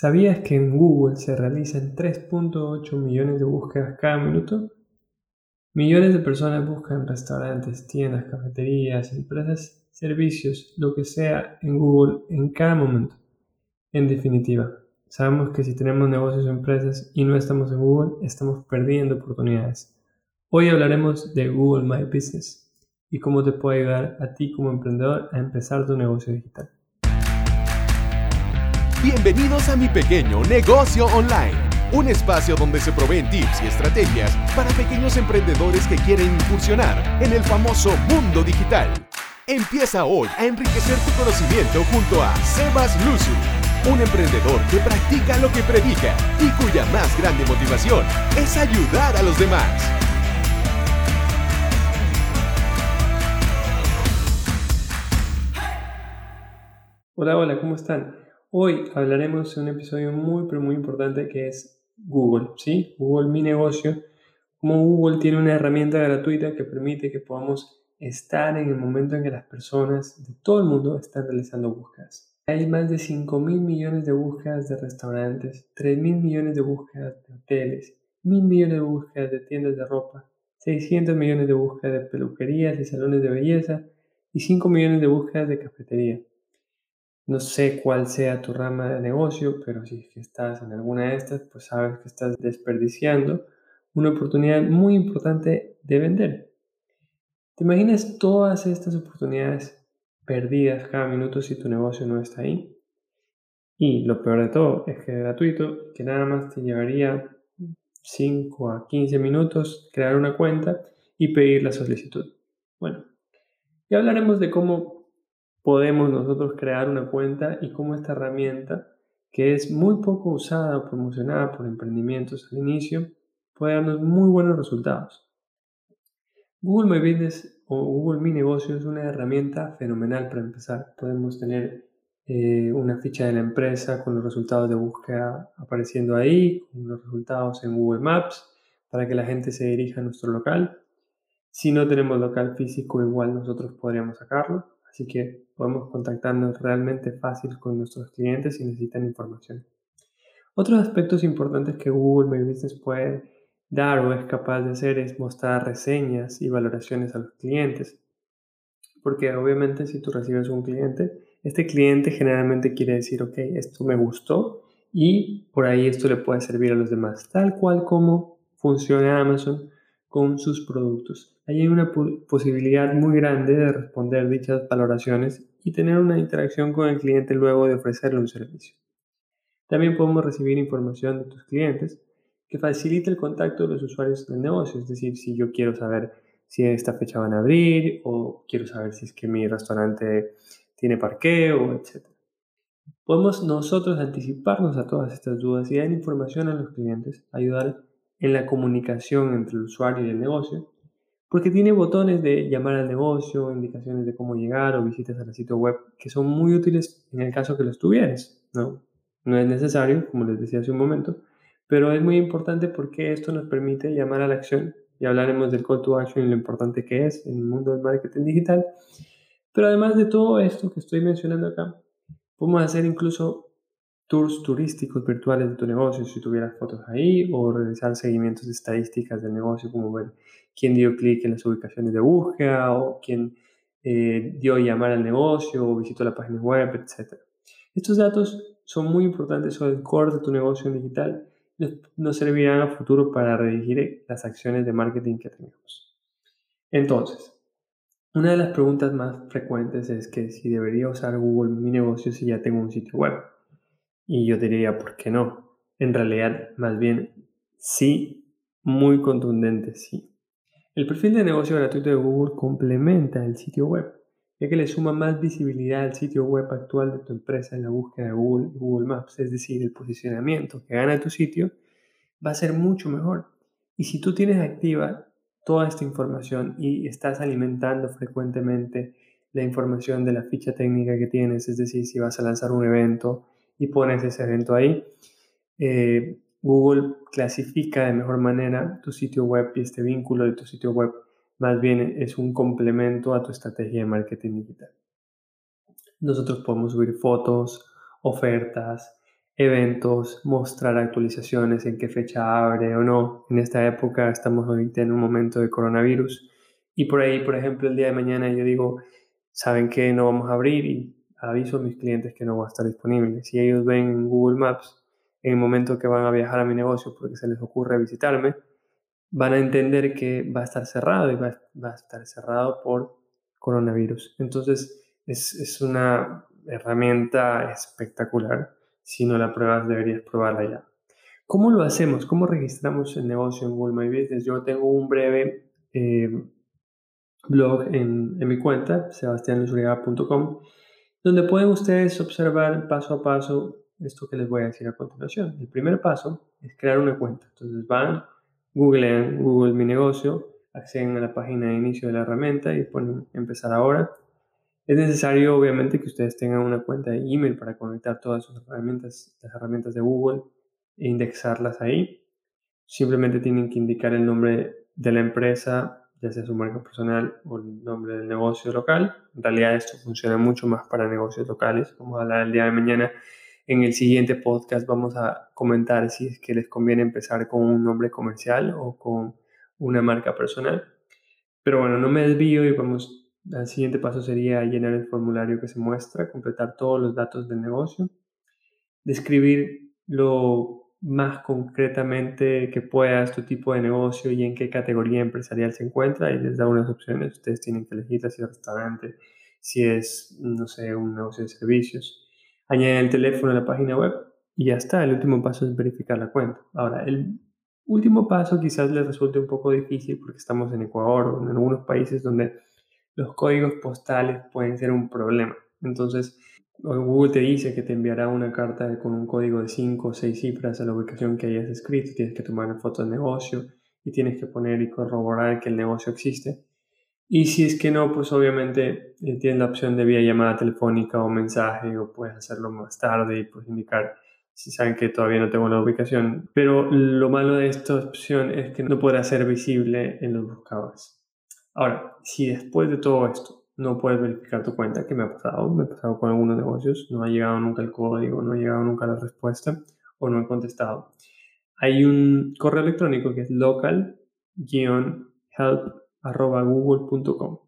¿Sabías que en Google se realizan 3.8 millones de búsquedas cada minuto? Millones de personas buscan restaurantes, tiendas, cafeterías, empresas, servicios, lo que sea en Google en cada momento. En definitiva, sabemos que si tenemos negocios o empresas y no estamos en Google, estamos perdiendo oportunidades. Hoy hablaremos de Google My Business y cómo te puede ayudar a ti como emprendedor a empezar tu negocio digital. Bienvenidos a mi pequeño negocio online, un espacio donde se proveen tips y estrategias para pequeños emprendedores que quieren incursionar en el famoso mundo digital. Empieza hoy a enriquecer tu conocimiento junto a Sebas Luzu, un emprendedor que practica lo que predica y cuya más grande motivación es ayudar a los demás. Hola, hola, ¿cómo están? Hoy hablaremos de un episodio muy, pero muy importante que es Google, ¿sí? Google Mi Negocio. Como Google tiene una herramienta gratuita que permite que podamos estar en el momento en que las personas de todo el mundo están realizando búsquedas. Hay más de 5 mil millones de búsquedas de restaurantes, 3 mil millones de búsquedas de hoteles, mil millones de búsquedas de tiendas de ropa, 600 millones de búsquedas de peluquerías y salones de belleza y 5 millones de búsquedas de cafetería. No sé cuál sea tu rama de negocio, pero si estás en alguna de estas, pues sabes que estás desperdiciando una oportunidad muy importante de vender. ¿Te imaginas todas estas oportunidades perdidas cada minuto si tu negocio no está ahí? Y lo peor de todo es que es gratuito, que nada más te llevaría 5 a 15 minutos crear una cuenta y pedir la solicitud. Bueno, ya hablaremos de cómo podemos nosotros crear una cuenta y cómo esta herramienta, que es muy poco usada o promocionada por emprendimientos al inicio, puede darnos muy buenos resultados. Google My Business o Google Mi Negocio es una herramienta fenomenal para empezar. Podemos tener eh, una ficha de la empresa con los resultados de búsqueda apareciendo ahí, con los resultados en Google Maps, para que la gente se dirija a nuestro local. Si no tenemos local físico, igual nosotros podríamos sacarlo. Así que podemos contactarnos realmente fácil con nuestros clientes si necesitan información. Otros aspectos importantes que Google My Business puede dar o es capaz de hacer es mostrar reseñas y valoraciones a los clientes. Porque obviamente si tú recibes un cliente, este cliente generalmente quiere decir, ok, esto me gustó y por ahí esto le puede servir a los demás, tal cual como funciona Amazon con sus productos. hay una posibilidad muy grande de responder dichas valoraciones y tener una interacción con el cliente luego de ofrecerle un servicio. También podemos recibir información de tus clientes que facilite el contacto de los usuarios del negocio, es decir, si yo quiero saber si esta fecha van a abrir o quiero saber si es que mi restaurante tiene parqueo, etc. Podemos nosotros anticiparnos a todas estas dudas y dar información a los clientes, ayudar en la comunicación entre el usuario y el negocio, porque tiene botones de llamar al negocio, indicaciones de cómo llegar o visitas al sitio web que son muy útiles en el caso que los tuvieras. ¿no? no es necesario, como les decía hace un momento, pero es muy importante porque esto nos permite llamar a la acción y hablaremos del call to action y lo importante que es en el mundo del marketing digital. Pero además de todo esto que estoy mencionando acá, podemos hacer incluso tours turísticos virtuales de tu negocio si tuvieras fotos ahí o realizar seguimientos de estadísticas del negocio como ver quién dio clic en las ubicaciones de búsqueda o quién eh, dio llamar al negocio o visitó la página web, etc. Estos datos son muy importantes sobre el core de tu negocio en digital y nos servirán a futuro para redirigir las acciones de marketing que tenemos. Entonces, una de las preguntas más frecuentes es que si debería usar Google Mi Negocio si ya tengo un sitio web. Y yo diría, ¿por qué no? En realidad, más bien, sí, muy contundente, sí. El perfil de negocio gratuito de Google complementa el sitio web, ya que le suma más visibilidad al sitio web actual de tu empresa en la búsqueda de Google Google Maps, es decir, el posicionamiento que gana tu sitio va a ser mucho mejor. Y si tú tienes activa toda esta información y estás alimentando frecuentemente la información de la ficha técnica que tienes, es decir, si vas a lanzar un evento, y pones ese evento ahí. Eh, Google clasifica de mejor manera tu sitio web y este vínculo de tu sitio web más bien es un complemento a tu estrategia de marketing digital. Nosotros podemos subir fotos, ofertas, eventos, mostrar actualizaciones, en qué fecha abre o no. En esta época estamos ahorita en un momento de coronavirus y por ahí, por ejemplo, el día de mañana yo digo, saben que no vamos a abrir aviso a mis clientes que no va a estar disponible. Si ellos ven en Google Maps en el momento que van a viajar a mi negocio porque se les ocurre visitarme, van a entender que va a estar cerrado y va, a estar cerrado por coronavirus. Entonces, es, es una herramienta espectacular si no la pruebas, deberías probarla ya. ¿Cómo lo hacemos? ¿Cómo registramos el negocio en Google My Business? Yo tengo un breve eh, blog en, mi cuenta, sebastianluzuriaga.com, donde pueden ustedes observar paso a paso esto que les voy a decir a continuación. El primer paso es crear una cuenta. Entonces van, googlean Google Mi Negocio, acceden a la página de inicio de la herramienta y ponen empezar ahora es necesario, obviamente, que ustedes tengan una cuenta de email para conectar todas sus herramientas, las herramientas de Google e indexarlas ahí. Simplemente tienen que indicar el nombre de la empresa, ya sea su marca personal o el nombre del negocio local. En realidad esto funciona mucho más para negocios locales. Vamos a hablar el día de mañana. En el siguiente podcast vamos a comentar si es que les conviene empezar con un nombre comercial o con una marca personal. Pero bueno, no me desvío y vamos el siguiente paso sería llenar el formulario que se muestra, completar todos los datos del negocio, describir lo más concretamente que pueda tu tipo de negocio y en qué categoría empresarial se encuentra y les da unas opciones. Ustedes tienen que elegir si es restaurante, si es, no sé, un negocio de servicios. Añaden el teléfono a la página web y ya está. El último paso es verificar la cuenta. Ahora, el último paso quizás les resulte un poco difícil porque estamos en Ecuador o en algunos países donde los códigos postales pueden ser un problema. Entonces, Google te dice que te enviará una carta con un código de 5 o 6 cifras a la ubicación que hayas escrito. Tienes que tomar una foto del negocio y tienes que poner y corroborar que el negocio existe. Y si es que no, pues obviamente eh, tienes la opción de vía llamada telefónica o mensaje o puedes hacerlo más tarde y pues indicar si saben que todavía no tengo la ubicación. Pero lo malo de esta opción es que no podrá ser visible en los buscadores. Ahora, si después de todo esto no puedes verificar tu cuenta, que me ha pasado, me ha pasado con algunos negocios, no ha llegado nunca el código, no ha llegado nunca la respuesta o no he contestado. Hay un correo electrónico que es local-help.google.com.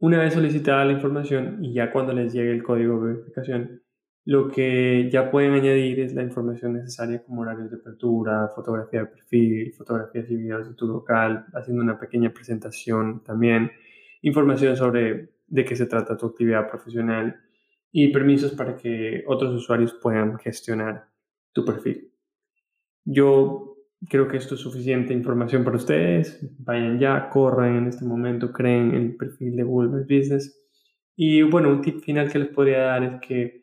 Una vez solicitada la información y ya cuando les llegue el código de verificación, lo que ya pueden añadir es la información necesaria como horarios de apertura, fotografía de perfil, fotografías y videos de tu local, haciendo una pequeña presentación también, información sobre de qué se trata tu actividad profesional y permisos para que otros usuarios puedan gestionar tu perfil. Yo creo que esto es suficiente información para ustedes. Vayan ya, corran en este momento, creen el perfil de Google Business. Y bueno, un tip final que les podría dar es que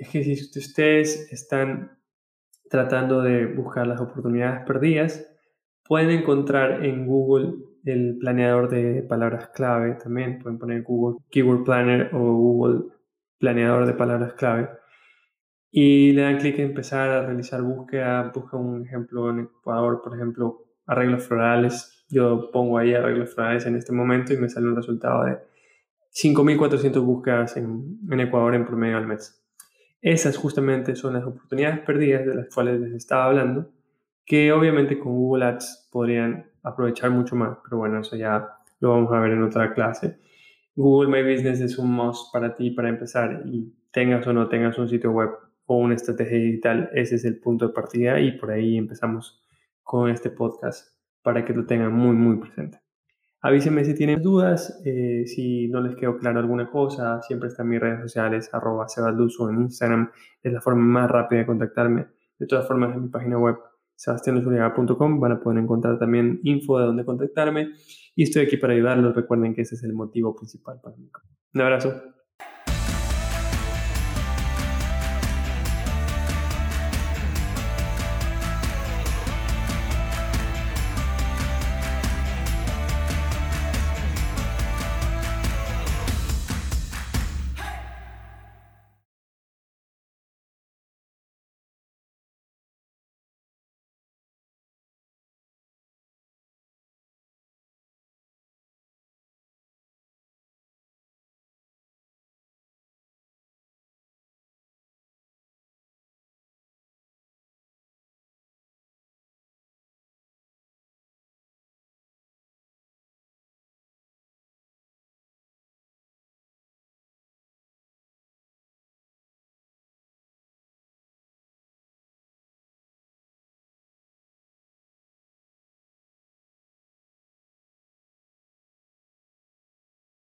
es que si ustedes están tratando de buscar las oportunidades perdidas, pueden encontrar en Google el planeador de palabras clave también. Pueden poner Google Keyword Planner o Google Planeador de palabras clave. Y le dan clic en empezar a realizar búsqueda. Busca un ejemplo en Ecuador, por ejemplo, arreglos florales. Yo pongo ahí arreglos florales en este momento y me sale un resultado de 5.400 búsquedas en, en Ecuador en promedio al mes. Esas justamente son las oportunidades perdidas de las cuales les estaba hablando, que obviamente con Google Ads podrían aprovechar mucho más, pero bueno, eso ya lo vamos a ver en otra clase. Google My Business es un must para ti para empezar y tengas o no tengas un sitio web o una estrategia digital, ese es el punto de partida y por ahí empezamos con este podcast para que lo tengan muy, muy presente. Avísenme si tienen dudas, eh, si no les quedó claro alguna cosa, siempre están mis redes sociales, arroba o en Instagram, es la forma más rápida de contactarme. De todas formas, en mi página web, sebastianlosuriaga.com, van a poder encontrar también info de dónde contactarme y estoy aquí para ayudarlos. Recuerden que ese es el motivo principal para mí. Un abrazo.